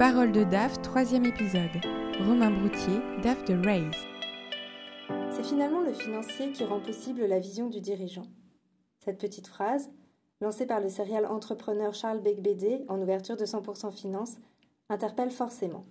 Parole de DAF, troisième épisode. Romain Broutier, DAF de Raise. C'est finalement le financier qui rend possible la vision du dirigeant. Cette petite phrase, lancée par le serial entrepreneur Charles Becbédé en ouverture de 100% Finance, interpelle forcément.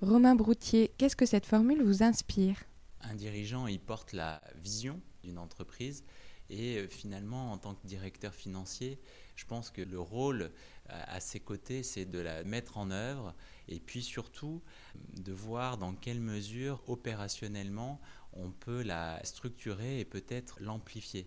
Romain Broutier, qu'est-ce que cette formule vous inspire? Un dirigeant, il porte la vision d'une entreprise et euh, finalement, en tant que directeur financier, je pense que le rôle à ses côtés, c'est de la mettre en œuvre et puis surtout de voir dans quelle mesure opérationnellement on peut la structurer et peut-être l'amplifier.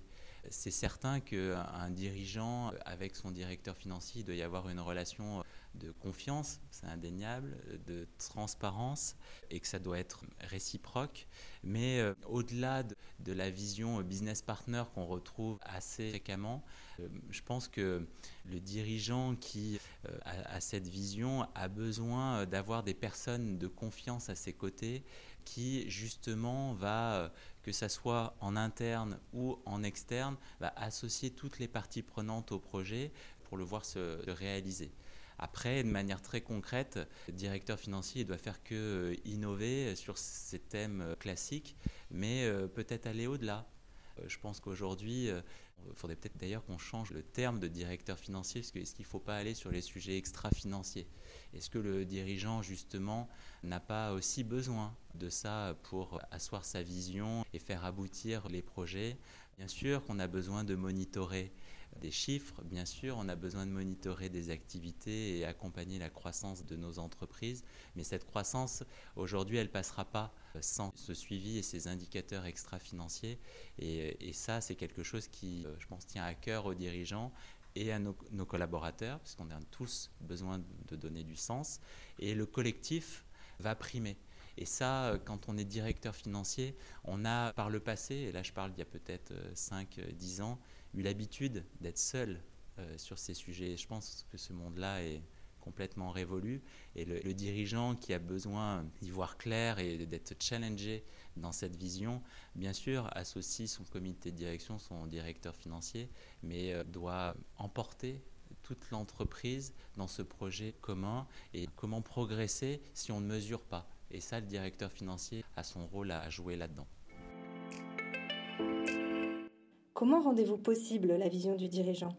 C'est certain qu'un dirigeant avec son directeur financier, il doit y avoir une relation de confiance, c'est indéniable, de transparence et que ça doit être réciproque. Mais euh, au-delà de, la vision business partner qu'on retrouve assez fréquemment, euh, je pense que le dirigeant qui euh, a, a cette vision a besoin d'avoir des personnes de confiance à ses côtés qui justement va, que ça soit en interne ou en externe, va associer toutes les parties prenantes au projet pour le voir se réaliser. Après, de manière très concrète, le directeur financier doit faire que euh, innover sur ces thèmes euh, classiques, mais euh, peut-être aller au-delà. Je pense qu'aujourd'hui, il faudrait peut-être d'ailleurs qu'on change le terme de directeur financier, parce que est-ce qu'il ne faut pas aller sur les sujets extra-financiers? Est-ce que le dirigeant, justement, n'a pas aussi besoin de ça pour asseoir sa vision et faire aboutir les projets? Bien sûr qu'on a besoin de monitorer des chiffres, bien sûr, on a besoin de monitorer des activités et accompagner la croissance de nos entreprises, mais cette croissance, aujourd'hui, elle ne passera pas sans ce suivi et ces indicateurs extra-financiers. Et, ça, c'est quelque chose qui, euh, je pense, tient à cœur aux dirigeants et à nos, collaborateurs, parce qu'on a tous besoin de donner du sens. Et le collectif va primer. Et ça, euh, quand on est directeur financier, on a par le passé, et là je parle d'il y a peut-être 5-10 euh, ans, eu l'habitude d'être seul euh, sur ces sujets. je pense que ce monde-là est complètement révolu. Et le, dirigeant qui a besoin d'y voir clair et d'être challengé dans cette vision, bien sûr, associe son comité de direction, son directeur financier, mais doit emporter toute l'entreprise dans ce projet commun et comment progresser si on ne mesure pas? Et ça, le directeur financier a son rôle à jouer là-dedans. Comment rendez-vous possible la vision du dirigeant?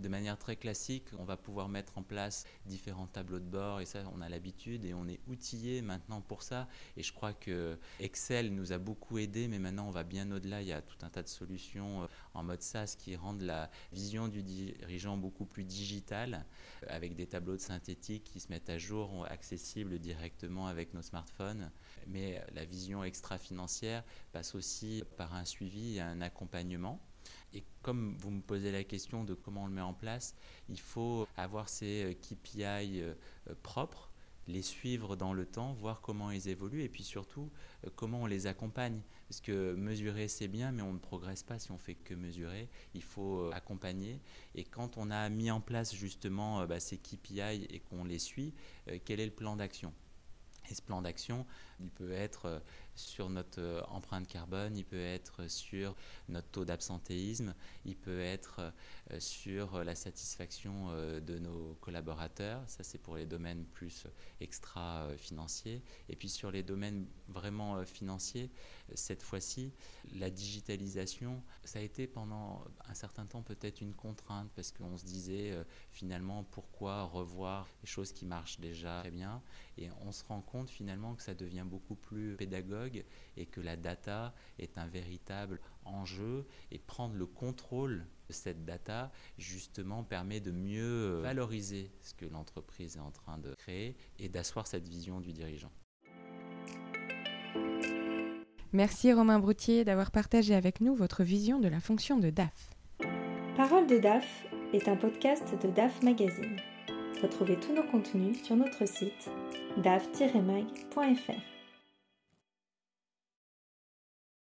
De manière très classique, on va pouvoir mettre en place différents tableaux de bord et ça, on a l'habitude et on est outillé maintenant pour ça. Et je crois que Excel nous a beaucoup aidé, mais maintenant on va bien au-delà. Il y a tout un tas de solutions euh, en mode SaaS qui rendent la vision du dirigeant beaucoup plus digitale, euh, avec des tableaux de synthétique qui se mettent à jour, accessibles directement avec nos smartphones. Mais la vision extra-financière passe aussi par un suivi et un accompagnement et comme vous me posez la question de comment on le met en place, il faut avoir ces euh, KPI euh, euh, propres, les suivre dans le temps, voir comment ils évoluent et puis surtout comment on les accompagne. Parce que mesurer c'est bien, mais on ne progresse pas si on fait que mesurer. Il faut accompagner. Et quand on a mis en place justement bah, ces KPI et qu'on les suit, quel est le plan d'action? Et ce plan d'action, il peut être sur notre euh, empreinte carbone, il peut être sur notre taux d'absentéisme, il peut être euh, sur la satisfaction de nos collaborateurs, ça c'est pour les domaines plus extra-financiers, et puis sur les domaines vraiment financiers, cette fois-ci, la digitalisation, ça a été pendant un certain temps peut-être une contrainte, parce qu'on se disait finalement pourquoi revoir les choses qui marchent déjà très bien, et on se rend compte finalement que ça devient beaucoup plus pédagogue et que la data est un véritable enjeu et prendre le contrôle de cette data justement permet de mieux valoriser ce que l'entreprise est en train de créer et d'asseoir cette vision du dirigeant. Merci Romain Broutier d'avoir partagé avec nous votre vision de la fonction de DAF. Parole de DAF est un podcast de DAF Magazine. Retrouvez tous nos contenus sur notre site daf-mag.fr.